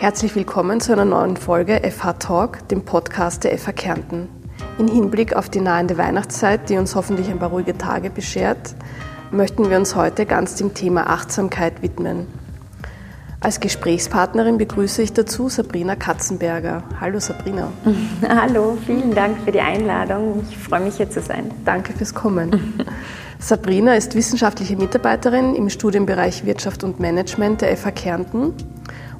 Herzlich willkommen zu einer neuen Folge FH Talk, dem Podcast der FH Kärnten. In Hinblick auf die nahende Weihnachtszeit, die uns hoffentlich ein paar ruhige Tage beschert, möchten wir uns heute ganz dem Thema Achtsamkeit widmen. Als Gesprächspartnerin begrüße ich dazu Sabrina Katzenberger. Hallo Sabrina. Hallo, vielen Dank für die Einladung. Ich freue mich hier zu sein. Danke fürs Kommen. Sabrina ist wissenschaftliche Mitarbeiterin im Studienbereich Wirtschaft und Management der FH Kärnten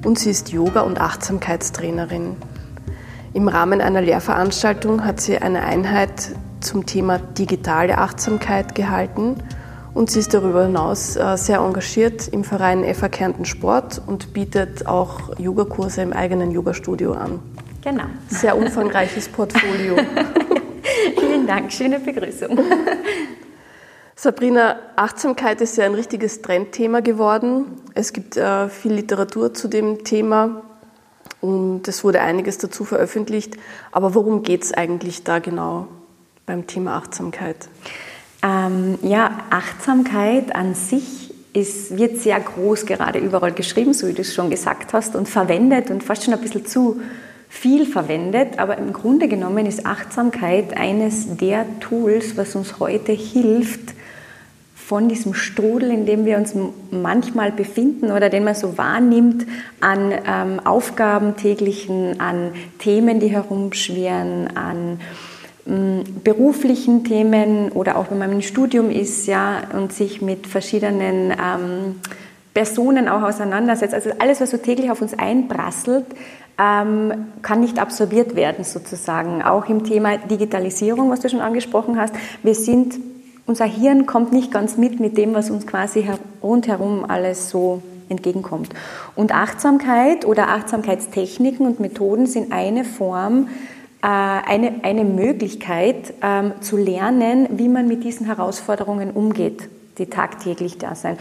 und sie ist Yoga- und Achtsamkeitstrainerin. Im Rahmen einer Lehrveranstaltung hat sie eine Einheit zum Thema digitale Achtsamkeit gehalten und sie ist darüber hinaus äh, sehr engagiert im Verein FA Kärnten Sport und bietet auch Yogakurse im eigenen Yogastudio an. Genau. Sehr umfangreiches Portfolio. Vielen Dank, schöne Begrüßung. Sabrina, Achtsamkeit ist ja ein richtiges Trendthema geworden. Es gibt äh, viel Literatur zu dem Thema und es wurde einiges dazu veröffentlicht. Aber worum geht es eigentlich da genau beim Thema Achtsamkeit? Ähm, ja, Achtsamkeit an sich ist, wird sehr groß gerade überall geschrieben, so wie du es schon gesagt hast, und verwendet und fast schon ein bisschen zu viel verwendet. Aber im Grunde genommen ist Achtsamkeit eines der Tools, was uns heute hilft, von diesem Strudel, in dem wir uns manchmal befinden oder den man so wahrnimmt, an ähm, Aufgaben täglichen, an Themen, die herumschwirren, an ähm, beruflichen Themen oder auch wenn man im Studium ist ja, und sich mit verschiedenen ähm, Personen auch auseinandersetzt. Also alles, was so täglich auf uns einprasselt, ähm, kann nicht absorbiert werden sozusagen. Auch im Thema Digitalisierung, was du schon angesprochen hast. Wir sind unser Hirn kommt nicht ganz mit mit dem, was uns quasi rundherum alles so entgegenkommt. Und Achtsamkeit oder Achtsamkeitstechniken und Methoden sind eine Form, äh, eine, eine Möglichkeit ähm, zu lernen, wie man mit diesen Herausforderungen umgeht, die tagtäglich da sind.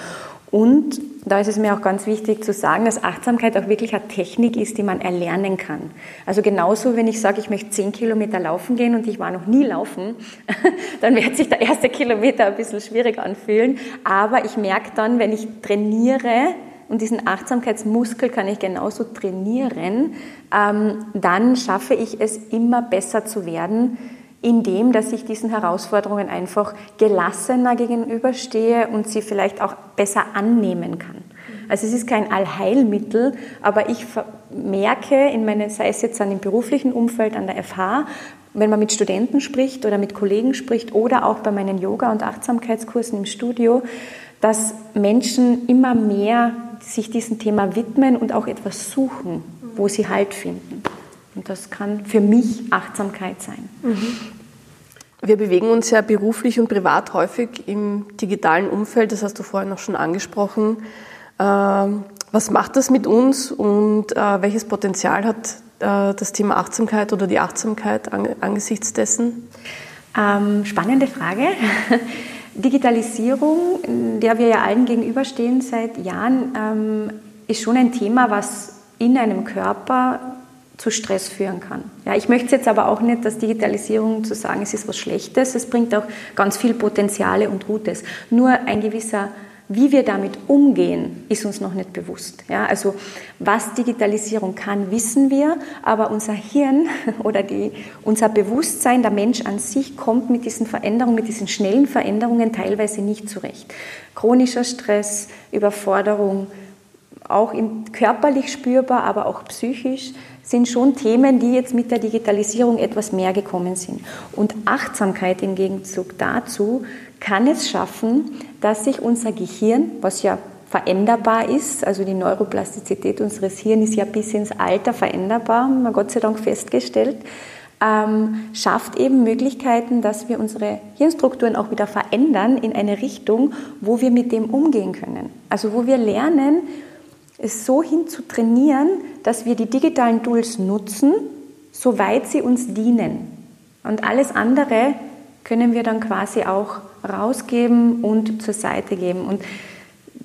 Und da ist es mir auch ganz wichtig zu sagen, dass Achtsamkeit auch wirklich eine Technik ist, die man erlernen kann. Also genauso, wenn ich sage, ich möchte zehn Kilometer laufen gehen und ich war noch nie laufen, dann wird sich der erste Kilometer ein bisschen schwierig anfühlen. Aber ich merke dann, wenn ich trainiere, und diesen Achtsamkeitsmuskel kann ich genauso trainieren, ähm, dann schaffe ich es immer besser zu werden, indem dass ich diesen Herausforderungen einfach gelassener gegenüberstehe und sie vielleicht auch besser annehmen kann. Also es ist kein Allheilmittel, aber ich merke in meine, sei es jetzt an dem beruflichen Umfeld an der FH, wenn man mit Studenten spricht oder mit Kollegen spricht oder auch bei meinen Yoga- und Achtsamkeitskursen im Studio, dass Menschen immer mehr sich diesem Thema widmen und auch etwas suchen, wo sie Halt finden. Und das kann für mich Achtsamkeit sein. Mhm. Wir bewegen uns ja beruflich und privat häufig im digitalen Umfeld, das hast du vorhin auch schon angesprochen. Ähm, was macht das mit uns und äh, welches Potenzial hat äh, das Thema Achtsamkeit oder die Achtsamkeit angesichts dessen? Ähm, spannende Frage. Digitalisierung, der wir ja allen gegenüberstehen seit Jahren, ähm, ist schon ein Thema, was in einem Körper zu Stress führen kann. Ja, ich möchte jetzt aber auch nicht, dass Digitalisierung zu sagen, es ist was Schlechtes, es bringt auch ganz viel Potenziale und Gutes. Nur ein gewisser, wie wir damit umgehen, ist uns noch nicht bewusst. Ja, also was Digitalisierung kann, wissen wir, aber unser Hirn oder die, unser Bewusstsein, der Mensch an sich, kommt mit diesen Veränderungen, mit diesen schnellen Veränderungen teilweise nicht zurecht. Chronischer Stress, Überforderung, auch körperlich spürbar, aber auch psychisch sind schon Themen, die jetzt mit der Digitalisierung etwas mehr gekommen sind. Und Achtsamkeit im Gegenzug dazu kann es schaffen, dass sich unser Gehirn, was ja veränderbar ist, also die Neuroplastizität unseres Hirns ist ja bis ins Alter veränderbar, haben wir Gott sei Dank festgestellt, ähm, schafft eben Möglichkeiten, dass wir unsere Hirnstrukturen auch wieder verändern in eine Richtung, wo wir mit dem umgehen können. Also wo wir lernen, es so hin zu trainieren, dass wir die digitalen Tools nutzen, soweit sie uns dienen. Und alles andere können wir dann quasi auch rausgeben und zur Seite geben. Und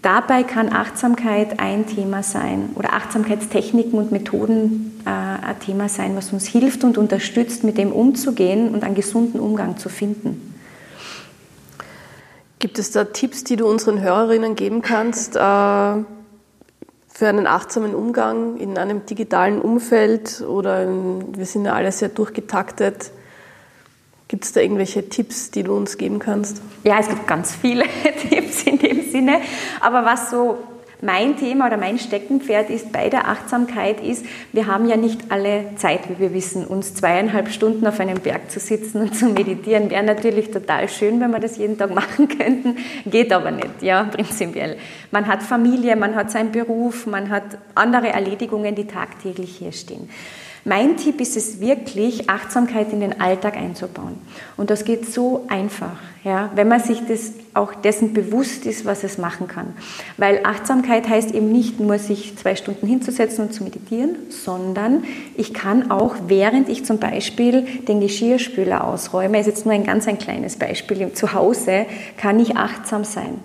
dabei kann Achtsamkeit ein Thema sein oder Achtsamkeitstechniken und Methoden äh, ein Thema sein, was uns hilft und unterstützt, mit dem umzugehen und einen gesunden Umgang zu finden. Gibt es da Tipps, die du unseren Hörerinnen geben kannst? Äh für einen achtsamen Umgang in einem digitalen Umfeld oder in, wir sind ja alle sehr durchgetaktet. Gibt es da irgendwelche Tipps, die du uns geben kannst? Ja, es gibt ganz viele Tipps in dem Sinne. Aber was so mein Thema oder mein Steckenpferd ist bei der Achtsamkeit ist, wir haben ja nicht alle Zeit, wie wir wissen, uns zweieinhalb Stunden auf einem Berg zu sitzen und zu meditieren. Wäre natürlich total schön, wenn wir das jeden Tag machen könnten, geht aber nicht, ja, prinzipiell. Man hat Familie, man hat seinen Beruf, man hat andere Erledigungen, die tagtäglich hier stehen. Mein Tipp ist es wirklich, Achtsamkeit in den Alltag einzubauen. Und das geht so einfach, ja, wenn man sich das auch dessen bewusst ist, was es machen kann. Weil Achtsamkeit heißt eben nicht nur, sich zwei Stunden hinzusetzen und zu meditieren, sondern ich kann auch, während ich zum Beispiel den Geschirrspüler ausräume, ist jetzt nur ein ganz ein kleines Beispiel, zu Hause kann ich achtsam sein.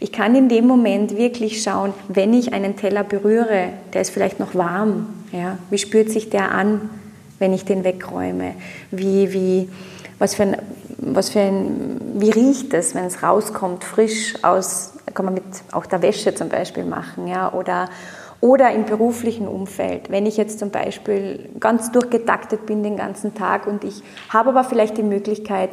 Ich kann in dem Moment wirklich schauen, wenn ich einen Teller berühre, der ist vielleicht noch warm. Ja? Wie spürt sich der an, wenn ich den wegräume? Wie, wie, was für ein, was für ein, wie riecht es, wenn es rauskommt, frisch aus, kann man mit auch der Wäsche zum Beispiel machen, ja? oder, oder im beruflichen Umfeld. Wenn ich jetzt zum Beispiel ganz durchgetaktet bin den ganzen Tag und ich habe aber vielleicht die Möglichkeit,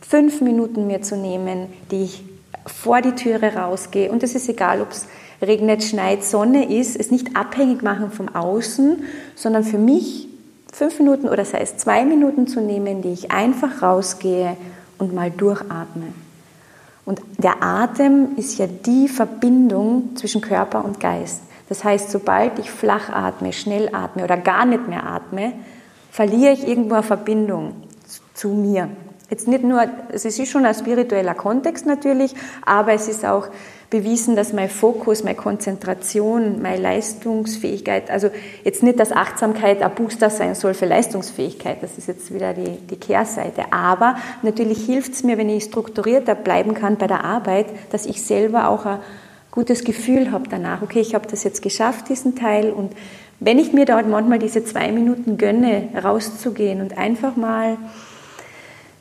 fünf Minuten mir zu nehmen, die ich vor die Türe rausgehe und es ist egal, ob es regnet, schneit, Sonne ist, es nicht abhängig machen vom Außen, sondern für mich fünf Minuten oder sei es zwei Minuten zu nehmen, die ich einfach rausgehe und mal durchatme. Und der Atem ist ja die Verbindung zwischen Körper und Geist. Das heißt, sobald ich flach atme, schnell atme oder gar nicht mehr atme, verliere ich irgendwo eine Verbindung zu mir. Jetzt nicht nur, es ist schon ein spiritueller Kontext natürlich, aber es ist auch bewiesen, dass mein Fokus, meine Konzentration, meine Leistungsfähigkeit, also jetzt nicht, dass Achtsamkeit ein Booster sein soll für Leistungsfähigkeit, das ist jetzt wieder die, die Kehrseite, aber natürlich hilft es mir, wenn ich strukturierter bleiben kann bei der Arbeit, dass ich selber auch ein gutes Gefühl habe danach, okay, ich habe das jetzt geschafft, diesen Teil und wenn ich mir dort manchmal diese zwei Minuten gönne, rauszugehen und einfach mal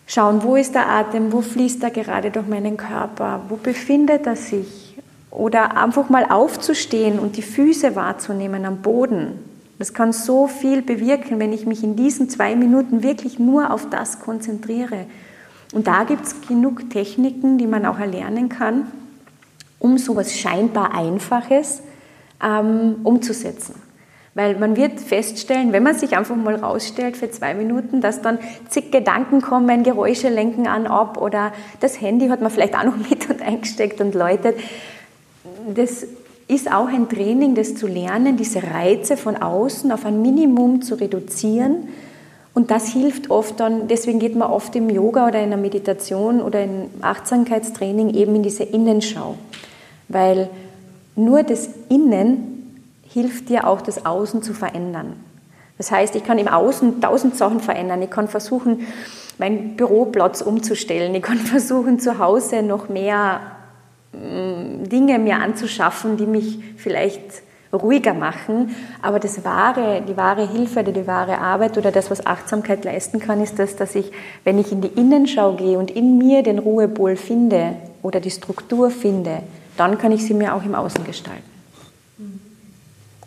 schauen, wo ist der Atem, wo fließt er gerade durch meinen Körper, wo befindet er sich. Oder einfach mal aufzustehen und die Füße wahrzunehmen am Boden. Das kann so viel bewirken, wenn ich mich in diesen zwei Minuten wirklich nur auf das konzentriere. Und da gibt es genug Techniken, die man auch erlernen kann, um so etwas scheinbar Einfaches ähm, umzusetzen. Weil man wird feststellen, wenn man sich einfach mal rausstellt für zwei Minuten, dass dann zig Gedanken kommen, Geräusche lenken an ab oder das Handy hat man vielleicht auch noch mit und eingesteckt und läutet. Das ist auch ein Training, das zu lernen, diese Reize von außen auf ein Minimum zu reduzieren. Und das hilft oft dann, deswegen geht man oft im Yoga oder in der Meditation oder im Achtsamkeitstraining eben in diese Innenschau. Weil nur das Innen hilft dir auch, das Außen zu verändern. Das heißt, ich kann im Außen tausend Sachen verändern. Ich kann versuchen, meinen Büroplatz umzustellen. Ich kann versuchen, zu Hause noch mehr mm, Dinge mir anzuschaffen, die mich vielleicht ruhiger machen. Aber das wahre, die wahre Hilfe oder die wahre Arbeit oder das, was Achtsamkeit leisten kann, ist das, dass ich, wenn ich in die Innenschau gehe und in mir den Ruhepol finde oder die Struktur finde, dann kann ich sie mir auch im Außen gestalten.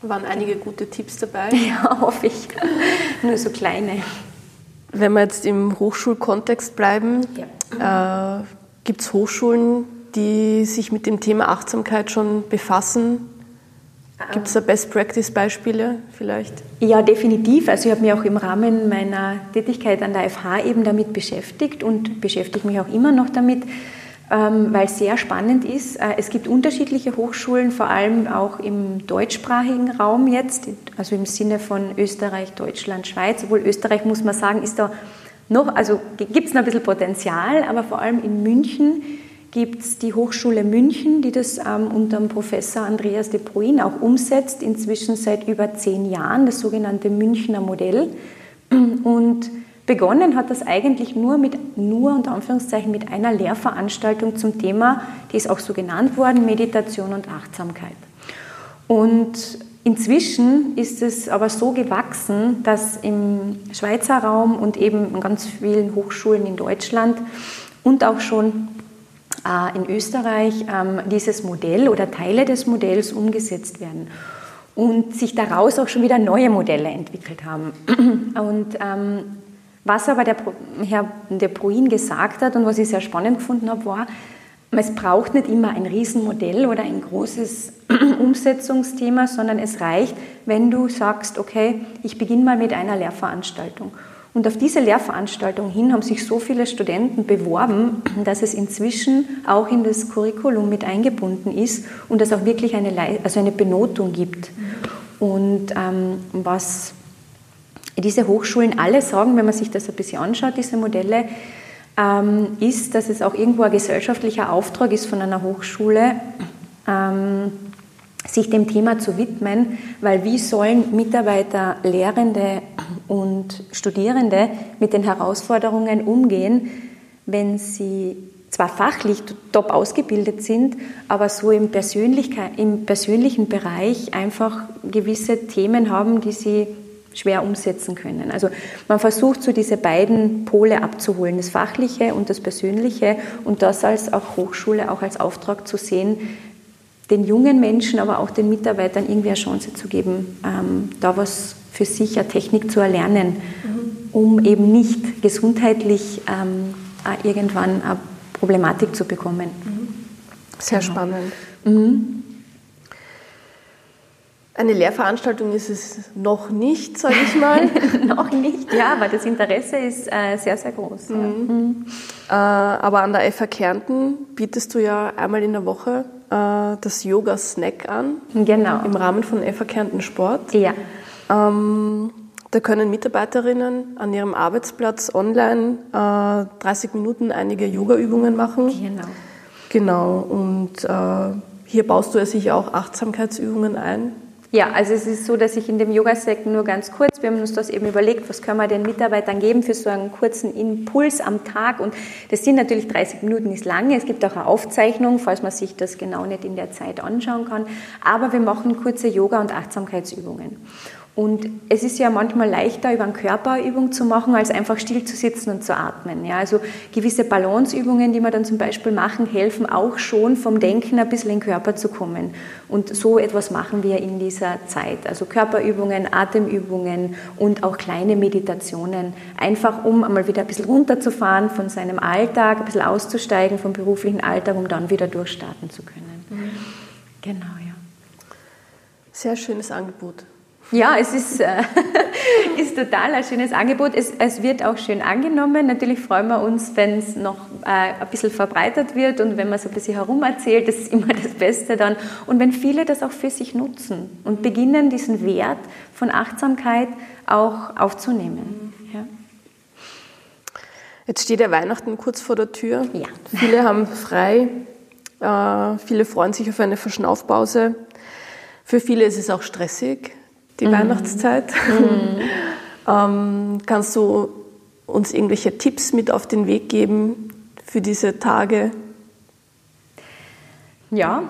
Waren einige gute Tipps dabei? Ja, hoffe ich. Nur so kleine. Wenn wir jetzt im Hochschulkontext bleiben, ja. äh, gibt es Hochschulen, die sich mit dem Thema Achtsamkeit schon befassen? Gibt es da Best-Practice-Beispiele vielleicht? Ja, definitiv. Also ich habe mich auch im Rahmen meiner Tätigkeit an der FH eben damit beschäftigt und beschäftige mich auch immer noch damit. Ähm, weil es sehr spannend ist. Äh, es gibt unterschiedliche Hochschulen, vor allem auch im deutschsprachigen Raum jetzt, also im Sinne von Österreich, Deutschland, Schweiz. Obwohl Österreich, muss man sagen, ist da noch, also gibt es noch ein bisschen Potenzial, aber vor allem in München gibt es die Hochschule München, die das ähm, unter dem Professor Andreas de Bruin auch umsetzt, inzwischen seit über zehn Jahren, das sogenannte Münchner Modell. Und Begonnen hat das eigentlich nur mit, nur und Anführungszeichen, mit einer Lehrveranstaltung zum Thema, die ist auch so genannt worden, Meditation und Achtsamkeit. Und inzwischen ist es aber so gewachsen, dass im Schweizer Raum und eben in ganz vielen Hochschulen in Deutschland und auch schon äh, in Österreich ähm, dieses Modell oder Teile des Modells umgesetzt werden. und sich daraus auch schon wieder neue Modelle entwickelt haben. Und ähm, was aber der Herr De Bruin gesagt hat und was ich sehr spannend gefunden habe, war, es braucht nicht immer ein Riesenmodell oder ein großes Umsetzungsthema, sondern es reicht, wenn du sagst, okay, ich beginne mal mit einer Lehrveranstaltung. Und auf diese Lehrveranstaltung hin haben sich so viele Studenten beworben, dass es inzwischen auch in das Curriculum mit eingebunden ist und es auch wirklich eine, also eine Benotung gibt. Und ähm, was diese Hochschulen alle sagen, wenn man sich das ein bisschen anschaut, diese Modelle, ähm, ist, dass es auch irgendwo ein gesellschaftlicher Auftrag ist von einer Hochschule, ähm, sich dem Thema zu widmen, weil wie sollen Mitarbeiter, Lehrende und Studierende mit den Herausforderungen umgehen, wenn sie zwar fachlich top ausgebildet sind, aber so im, im persönlichen Bereich einfach gewisse Themen haben, die sie schwer umsetzen können. Also man versucht so diese beiden Pole abzuholen, das Fachliche und das Persönliche und das als auch Hochschule auch als Auftrag zu sehen, den jungen Menschen, aber auch den Mitarbeitern irgendwie eine Chance zu geben, ähm, da was für sich, eine Technik zu erlernen, mhm. um eben nicht gesundheitlich ähm, irgendwann eine Problematik zu bekommen. Mhm. Sehr genau. spannend. Mhm. Eine Lehrveranstaltung ist es noch nicht, sage ich mal. noch nicht, ja, aber das Interesse ist äh, sehr, sehr groß. Mhm. Ja. Mhm. Äh, aber an der FH Kärnten bietest du ja einmal in der Woche äh, das Yoga Snack an. Genau. Im Rahmen von FH Kärnten Sport. Ja. Ähm, da können Mitarbeiterinnen an ihrem Arbeitsplatz online 30 Minuten einige Yoga-Übungen machen. Genau. Genau. Und hier baust du ja sicher auch Achtsamkeitsübungen ein. Ja, also es ist so, dass ich in dem Yoga-Sekt nur ganz kurz, wir haben uns das eben überlegt, was können wir den Mitarbeitern geben für so einen kurzen Impuls am Tag. Und das sind natürlich 30 Minuten ist lange, es gibt auch eine Aufzeichnung, falls man sich das genau nicht in der Zeit anschauen kann, aber wir machen kurze Yoga- und Achtsamkeitsübungen. Und es ist ja manchmal leichter, über eine Körperübung zu machen, als einfach still zu sitzen und zu atmen. Ja, also gewisse Balanceübungen, die wir dann zum Beispiel machen, helfen auch schon vom Denken ein bisschen in den Körper zu kommen. Und so etwas machen wir in dieser Zeit. Also Körperübungen, Atemübungen und auch kleine Meditationen. Einfach um einmal wieder ein bisschen runterzufahren von seinem Alltag, ein bisschen auszusteigen vom beruflichen Alltag, um dann wieder durchstarten zu können. Mhm. Genau, ja. Sehr schönes Angebot. Ja, es ist, äh, ist total ein schönes Angebot. Es, es, wird auch schön angenommen. Natürlich freuen wir uns, wenn es noch äh, ein bisschen verbreitert wird und wenn man so ein bisschen herum erzählt, das ist immer das Beste dann. Und wenn viele das auch für sich nutzen und beginnen, diesen Wert von Achtsamkeit auch aufzunehmen. Ja. Jetzt steht ja Weihnachten kurz vor der Tür. Ja. Viele haben frei, äh, viele freuen sich auf eine Verschnaufpause. Für viele ist es auch stressig die mhm. Weihnachtszeit. Mhm. ähm, kannst du uns irgendwelche Tipps mit auf den Weg geben für diese Tage? Ja,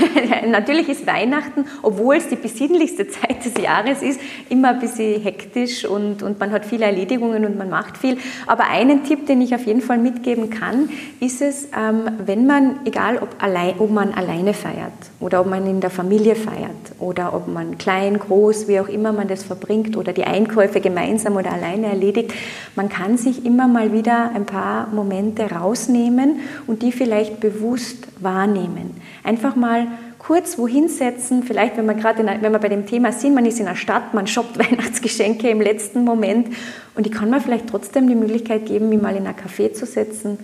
natürlich ist Weihnachten, obwohl es die besinnlichste Zeit des Jahres ist, immer ein bisschen hektisch und, und man hat viele Erledigungen und man macht viel. Aber einen Tipp, den ich auf jeden Fall mitgeben kann, ist es, ähm, wenn man, egal ob, allein, ob man alleine feiert oder ob man in der Familie feiert. Oder ob man klein, groß, wie auch immer man das verbringt oder die Einkäufe gemeinsam oder alleine erledigt, man kann sich immer mal wieder ein paar Momente rausnehmen und die vielleicht bewusst wahrnehmen. Einfach mal kurz wohin setzen, vielleicht wenn man gerade wenn wir bei dem Thema sind, man ist in einer Stadt, man shoppt Weihnachtsgeschenke im letzten Moment. Und ich kann mir vielleicht trotzdem die Möglichkeit geben, mich mal in ein Café zu setzen,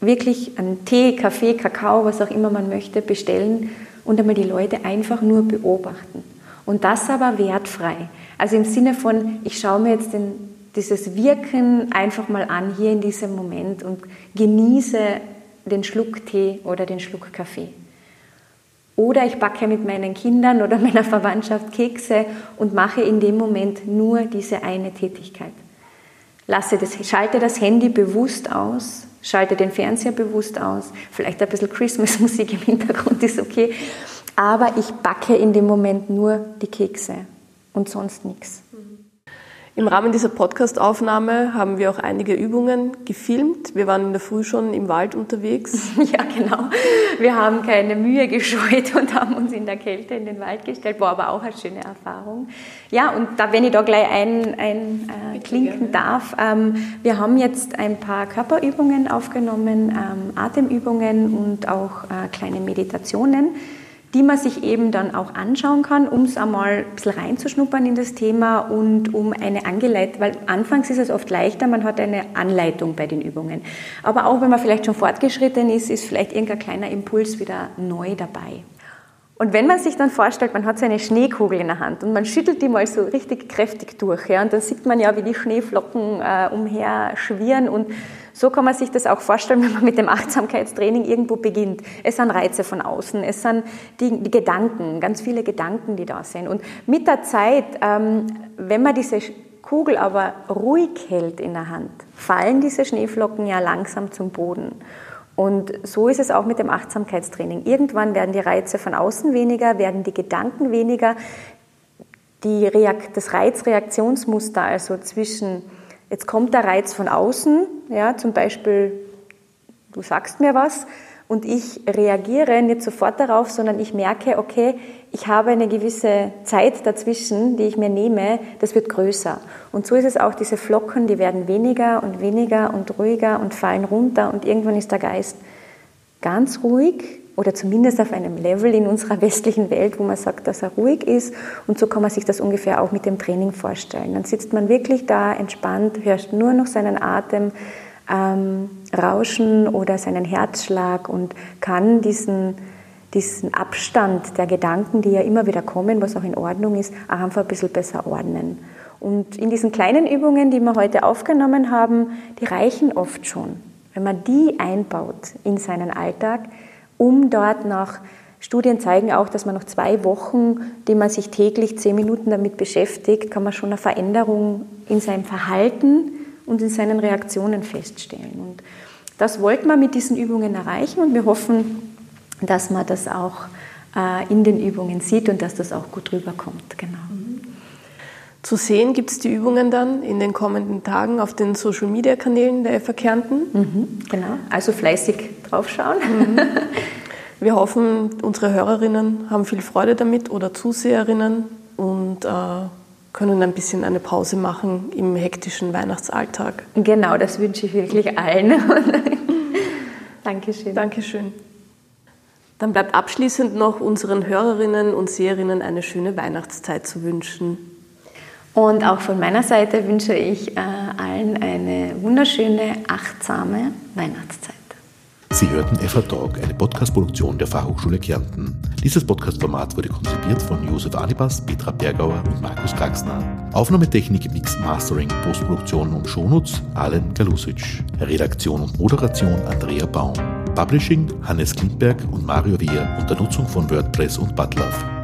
wirklich einen Tee, Kaffee, Kakao, was auch immer man möchte, bestellen und einmal die Leute einfach nur beobachten. Und das aber wertfrei. Also im Sinne von, ich schaue mir jetzt den, dieses Wirken einfach mal an hier in diesem Moment und genieße den Schluck Tee oder den Schluck Kaffee. Oder ich backe mit meinen Kindern oder meiner Verwandtschaft Kekse und mache in dem Moment nur diese eine Tätigkeit. Lasse das, schalte das Handy bewusst aus, schalte den Fernseher bewusst aus, vielleicht ein bisschen Christmas-Musik im Hintergrund ist okay, aber ich backe in dem Moment nur die Kekse und sonst nichts. Im Rahmen dieser Podcast-Aufnahme haben wir auch einige Übungen gefilmt. Wir waren in der Früh schon im Wald unterwegs. Ja, genau. Wir haben keine Mühe gescheut und haben uns in der Kälte in den Wald gestellt. War aber auch eine schöne Erfahrung. Ja, und da, wenn ich da gleich ein, ein äh, klinken darf, ähm, wir haben jetzt ein paar Körperübungen aufgenommen, ähm, Atemübungen und auch äh, kleine Meditationen die man sich eben dann auch anschauen kann, um es einmal ein bisschen reinzuschnuppern in das Thema und um eine Angeleitung, weil anfangs ist es oft leichter, man hat eine Anleitung bei den Übungen. Aber auch wenn man vielleicht schon fortgeschritten ist, ist vielleicht irgendein kleiner Impuls wieder neu dabei. Und wenn man sich dann vorstellt, man hat so eine Schneekugel in der Hand und man schüttelt die mal so richtig kräftig durch, ja, und dann sieht man ja, wie die Schneeflocken äh, umher schwirren und so kann man sich das auch vorstellen, wenn man mit dem Achtsamkeitstraining irgendwo beginnt. Es sind Reize von außen, es sind die, die Gedanken, ganz viele Gedanken, die da sind. Und mit der Zeit, ähm, wenn man diese Kugel aber ruhig hält in der Hand, fallen diese Schneeflocken ja langsam zum Boden. Und so ist es auch mit dem Achtsamkeitstraining. Irgendwann werden die Reize von außen weniger, werden die Gedanken weniger. Die Reakt das Reizreaktionsmuster, also zwischen, jetzt kommt der Reiz von außen, ja, zum Beispiel, du sagst mir was, und ich reagiere nicht sofort darauf, sondern ich merke, okay, ich habe eine gewisse Zeit dazwischen, die ich mir nehme, das wird größer. Und so ist es auch, diese Flocken, die werden weniger und weniger und ruhiger und fallen runter und irgendwann ist der Geist ganz ruhig oder zumindest auf einem Level in unserer westlichen Welt, wo man sagt, dass er ruhig ist. Und so kann man sich das ungefähr auch mit dem Training vorstellen. Dann sitzt man wirklich da entspannt, hört nur noch seinen Atem, ähm, Rauschen oder seinen Herzschlag und kann diesen, diesen Abstand der Gedanken, die ja immer wieder kommen, was auch in Ordnung ist, auch einfach ein bisschen besser ordnen. Und in diesen kleinen Übungen, die wir heute aufgenommen haben, die reichen oft schon, wenn man die einbaut in seinen Alltag, um dort nach Studien zeigen auch, dass man nach zwei Wochen, die man sich täglich zehn Minuten damit beschäftigt, kann man schon eine Veränderung in seinem Verhalten und in seinen Reaktionen feststellen. Und das wollten wir mit diesen Übungen erreichen und wir hoffen, dass man das auch äh, in den Übungen sieht und dass das auch gut rüberkommt. Genau. Zu sehen gibt es die Übungen dann in den kommenden Tagen auf den Social Media Kanälen der FA Kärnten. Mhm, genau, also fleißig draufschauen. Mhm. Wir hoffen, unsere Hörerinnen haben viel Freude damit oder Zuseherinnen und äh, können ein bisschen eine Pause machen im hektischen Weihnachtsalltag. Genau, das wünsche ich wirklich allen. Dankeschön. Dankeschön. Dann bleibt abschließend noch unseren Hörerinnen und Seherinnen eine schöne Weihnachtszeit zu wünschen. Und auch von meiner Seite wünsche ich äh, allen eine wunderschöne, achtsame Weihnachtszeit. Sie hörten FA Talk, eine Podcast-Produktion der Fachhochschule Kärnten. Dieses Podcast-Format wurde konzipiert von Josef Anibas, Petra Bergauer und Markus Kraxner. Aufnahmetechnik, Mix, Mastering, Postproduktion und Shownotes Alen Galusic. Redaktion und Moderation Andrea Baum. Publishing Hannes Klimberg und Mario Wehr unter Nutzung von WordPress und Butlove.